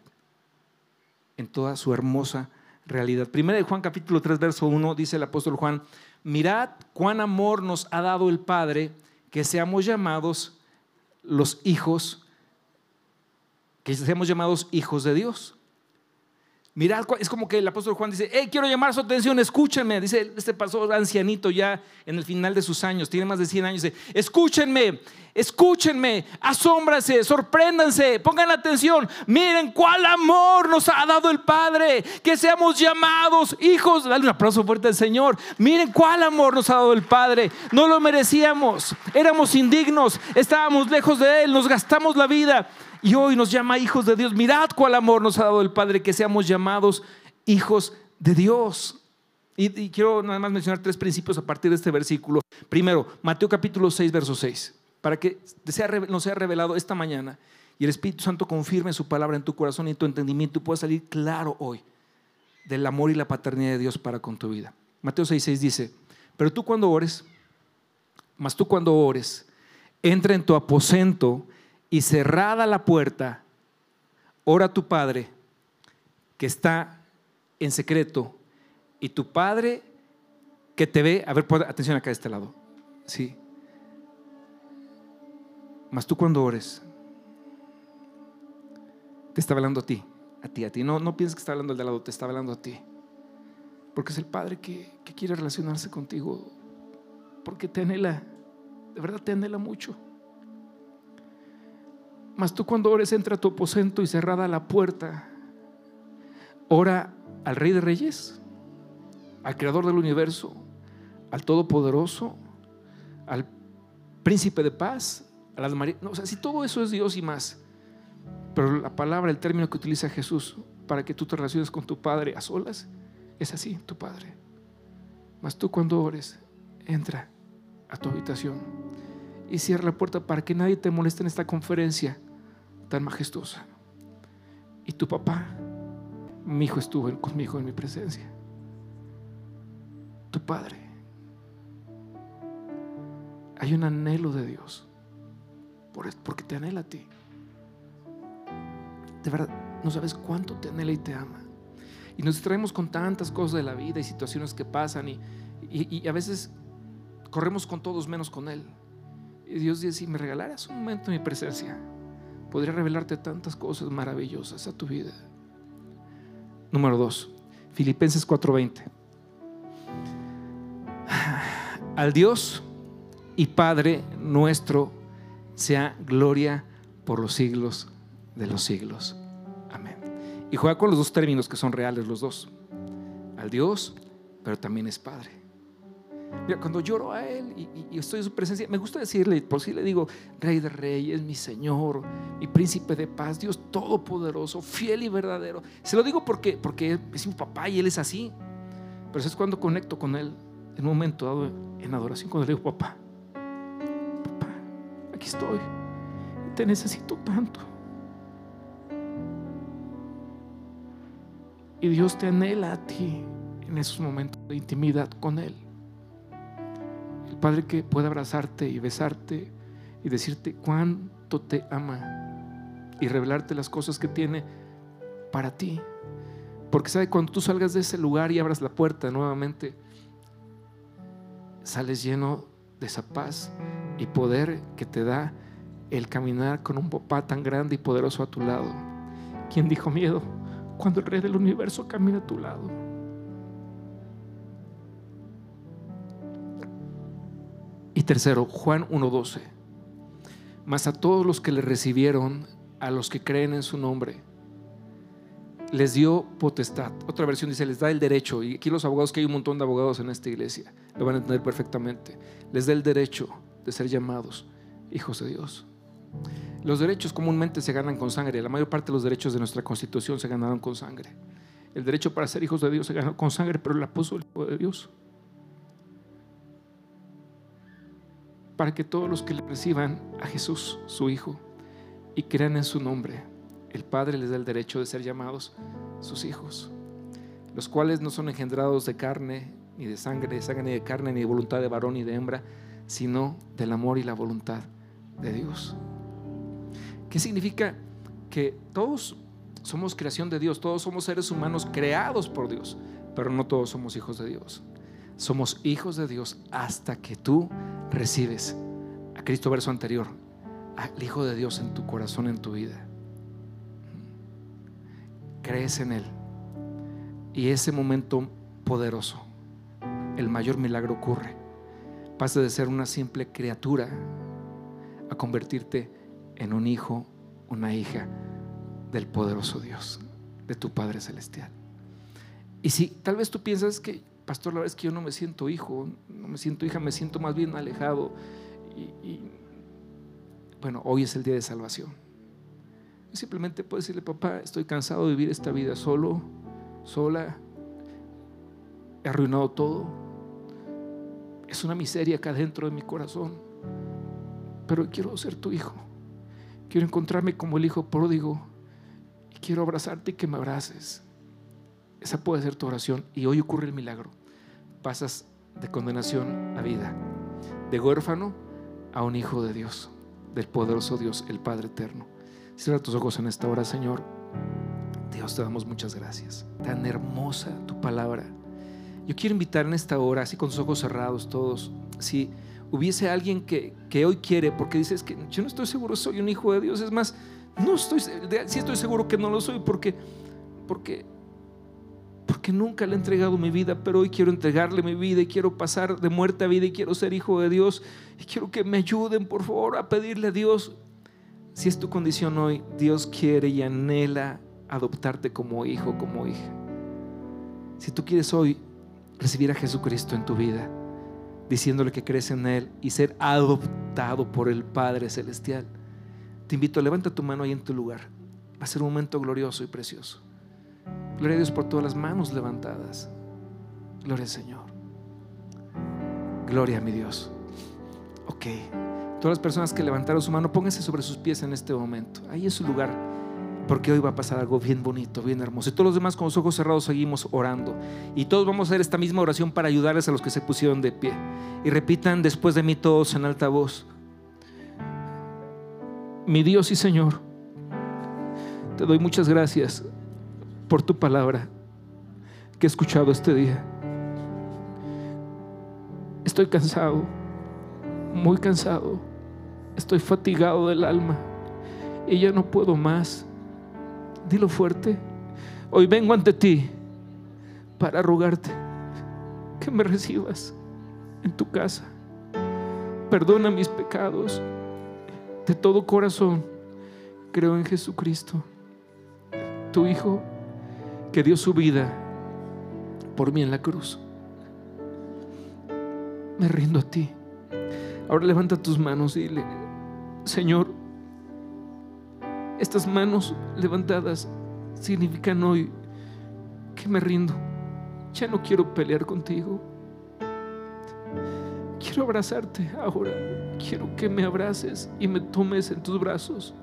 en toda su hermosa realidad. Primera de Juan capítulo 3, verso 1, dice el apóstol Juan, mirad cuán amor nos ha dado el Padre que seamos llamados los hijos, que seamos llamados hijos de Dios. Mirad, es como que el apóstol Juan dice, hey, quiero llamar su atención, escúchenme. Dice este pastor ancianito ya en el final de sus años, tiene más de 100 años, dice, escúchenme, escúchenme, asómbranse, sorpréndanse, pongan atención, miren cuál amor nos ha dado el Padre, que seamos llamados hijos. Dale un aplauso fuerte al Señor. Miren cuál amor nos ha dado el Padre. No lo merecíamos, éramos indignos, estábamos lejos de Él, nos gastamos la vida Y hoy nos llama hijos de Dios. Mirad cuál amor nos ha dado el Padre, que seamos llamados hijos de Dios. Y, quiero nada más mencionar tres principios a partir de este versículo. Primero, Mateo capítulo 6, verso 6. Para que nos sea revelado esta mañana y el Espíritu Santo confirme su palabra en tu corazón y en tu entendimiento y pueda salir claro hoy del amor y la paternidad de Dios para con tu vida. Mateo 6, 6 dice, pero tú cuando ores, mas tú cuando ores, entra en tu aposento y cerrada la puerta, ora a tu Padre que está en secreto y tu Padre que te ve, a ver, atención acá de este lado, sí. Mas tú cuando ores, te está hablando a ti, a ti, a ti. No, no pienses que está hablando el de lado, te está hablando a ti. Porque es el Padre que, que quiere relacionarse contigo, porque te anhela, de verdad te anhela mucho. Mas tú cuando ores entra a tu aposento y cerrada la puerta, ora al Rey de Reyes, al Creador del universo, al Todopoderoso, al Príncipe de Paz, a las María. No, o sea, si todo eso es Dios y más, pero la palabra, el término que utiliza Jesús para que tú te relaciones con tu Padre a solas, es así, tu Padre. Mas tú cuando ores, entra a tu habitación y cierra la puerta para que nadie te moleste en esta conferencia tan majestuosa. Y tu papá, mi hijo estuvo conmigo en mi presencia. Tu Padre. Hay un anhelo de Dios porque te anhela a ti. De verdad, no sabes cuánto te anhela y te ama. Y nos distraemos con tantas cosas de la vida y situaciones que pasan y, y a veces corremos con todos menos con Él. Y Dios dice, si me regalaras un momento en mi presencia, podría revelarte tantas cosas maravillosas a tu vida. Número dos, Filipenses 4:20. Al Dios y Padre nuestro sea gloria por los siglos de los siglos. Amén. Y juega con los dos términos que son reales los dos. Al Dios, pero también es Padre. Mira, cuando lloro a Él y, estoy en su presencia, me gusta decirle, por si le digo, Rey de Reyes, mi Señor, mi Príncipe de Paz, Dios Todopoderoso, fiel y verdadero. Se lo digo porque, porque es mi papá y Él es así. Pero es cuando conecto con Él en un momento dado en adoración, cuando le digo, papá, papá, aquí estoy, te necesito tanto. Y Dios te anhela a ti en esos momentos de intimidad con Él. Padre que pueda abrazarte y besarte y decirte cuánto te ama y revelarte las cosas que tiene para ti. Porque sabe, cuando tú salgas de ese lugar y abras la puerta nuevamente, sales lleno de esa paz y poder que te da el caminar con un papá tan grande y poderoso a tu lado. ¿Quién dijo miedo? Cuando el rey del universo camina a tu lado. Y tercero, Juan 1.12. Mas a todos los que le recibieron, a los que creen en su nombre, les dio potestad. Otra versión dice, les da el derecho. Y aquí los abogados, que hay un montón de abogados en esta iglesia, lo van a entender perfectamente. Les da el derecho de ser llamados hijos de Dios. Los derechos comúnmente se ganan con sangre. La mayor parte de los derechos de nuestra constitución se ganaron con sangre. El derecho para ser hijos de Dios se ganó con sangre, pero la puso el Hijo de Dios. Para que todos los que le reciban a Jesús, su Hijo, y crean en su nombre, el Padre les da el derecho de ser llamados sus hijos, los cuales no son engendrados de carne, ni de sangre, de sangre ni de carne, ni de voluntad de varón ni de hembra, sino del amor y la voluntad de Dios. ¿Qué significa? Que todos somos creación de Dios, todos somos seres humanos creados por Dios, pero no todos somos hijos de Dios. Somos hijos de Dios hasta que tú recibes a Cristo verso anterior, al Hijo de Dios en tu corazón, en tu vida. Crees en Él. Y ese momento poderoso, el mayor milagro ocurre. Pasa de ser una simple criatura a convertirte en un hijo, una hija del poderoso Dios, de tu Padre Celestial. Y si tal vez tú piensas que pastor, la verdad es que yo no me siento hijo, no me siento hija, me siento más bien alejado. Y, bueno, hoy es el día de salvación. Simplemente puedes decirle, papá, estoy cansado de vivir esta vida solo, sola. He arruinado todo. Es una miseria acá dentro de mi corazón. Pero quiero ser tu hijo. Quiero encontrarme como el hijo pródigo. Y quiero abrazarte y que me abraces. Esa puede ser tu oración. Y hoy ocurre el milagro. Pasas de condenación a vida. De huérfano a un hijo de Dios. Del poderoso Dios, el Padre eterno. Cierra tus ojos en esta hora, Señor. Dios, te damos muchas gracias. Tan hermosa tu palabra. Yo quiero invitar en esta hora, así con tus ojos cerrados todos, si hubiese alguien que, que hoy quiere, porque dices que yo no estoy seguro, soy un hijo de Dios, es más, no estoy, sí estoy seguro que no lo soy, porque, porque, porque nunca le he entregado mi vida, pero hoy quiero entregarle mi vida y quiero pasar de muerte a vida y quiero ser hijo de Dios y quiero que me ayuden, por favor, a pedirle a Dios. Si es tu condición hoy, Dios quiere y anhela adoptarte como hijo, como hija. Si tú quieres hoy recibir a Jesucristo en tu vida, diciéndole que crees en Él y ser adoptado por el Padre Celestial, te invito, levanta tu mano ahí en tu lugar. Va a ser un momento glorioso y precioso. Gloria a Dios por todas las manos levantadas. Gloria al Señor. Gloria a mi Dios. Ok. Todas las personas que levantaron su mano, pónganse sobre sus pies en este momento. Ahí es su lugar porque hoy va a pasar algo bien bonito, bien hermoso. Y todos los demás con los ojos cerrados seguimos orando. Y todos vamos a hacer esta misma oración para ayudarles a los que se pusieron de pie. Y repitan después de mí todos en alta voz. Mi Dios y Señor, te doy muchas gracias por tu palabra que he escuchado este día. Estoy cansado, muy cansado. Estoy fatigado del alma y ya no puedo más dilo fuerte. Hoy vengo ante ti para rogarte que me recibas en tu casa. Perdona mis pecados de todo corazón. Creo en Jesucristo, tu Hijo, que dio su vida por mí en la cruz. Me rindo a ti. Ahora levanta tus manos y dile, Señor, estas manos levantadas significan hoy que me rindo. Ya no quiero pelear contigo. Quiero abrazarte ahora. Quiero que me abraces y me tomes en tus brazos.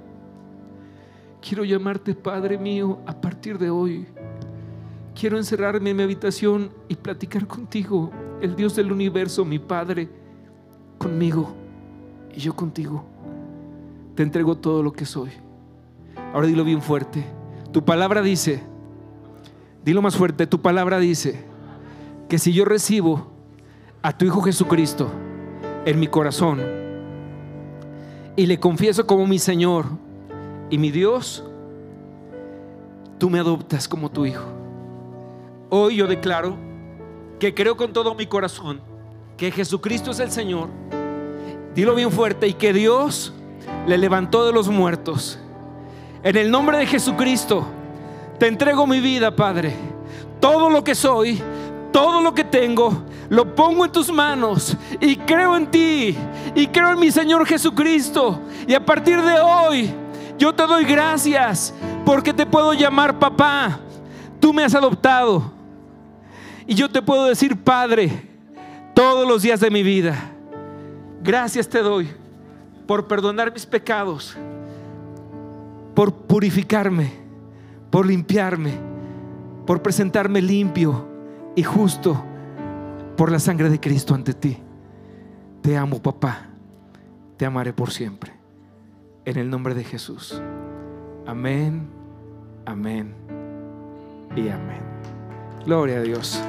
Quiero llamarte Padre mío a partir de hoy. Quiero encerrarme en mi habitación y platicar contigo, el Dios del universo, mi Padre, conmigo y yo contigo. Te entrego todo lo que soy. Ahora dilo bien fuerte. Tu palabra dice, dilo más fuerte, tu palabra dice que si yo recibo a tu Hijo Jesucristo en mi corazón y le confieso como mi Señor y mi Dios, tú me adoptas como tu Hijo. Hoy yo declaro que creo con todo mi corazón que Jesucristo es el Señor. Dilo bien fuerte y que Dios le levantó de los muertos en el nombre de Jesucristo, te entrego mi vida, Padre. Todo lo que soy, todo lo que tengo, lo pongo en tus manos y creo en ti y creo en mi Señor Jesucristo. Y a partir de hoy, yo te doy gracias porque te puedo llamar papá. Tú me has adoptado. Y yo te puedo decir, Padre, todos los días de mi vida. Gracias te doy por perdonar mis pecados por purificarme, por limpiarme, por presentarme limpio y justo por la sangre de Cristo ante ti. Te amo, papá. Te amaré por siempre. En el nombre de Jesús. Amén, amén y amén. Gloria a Dios.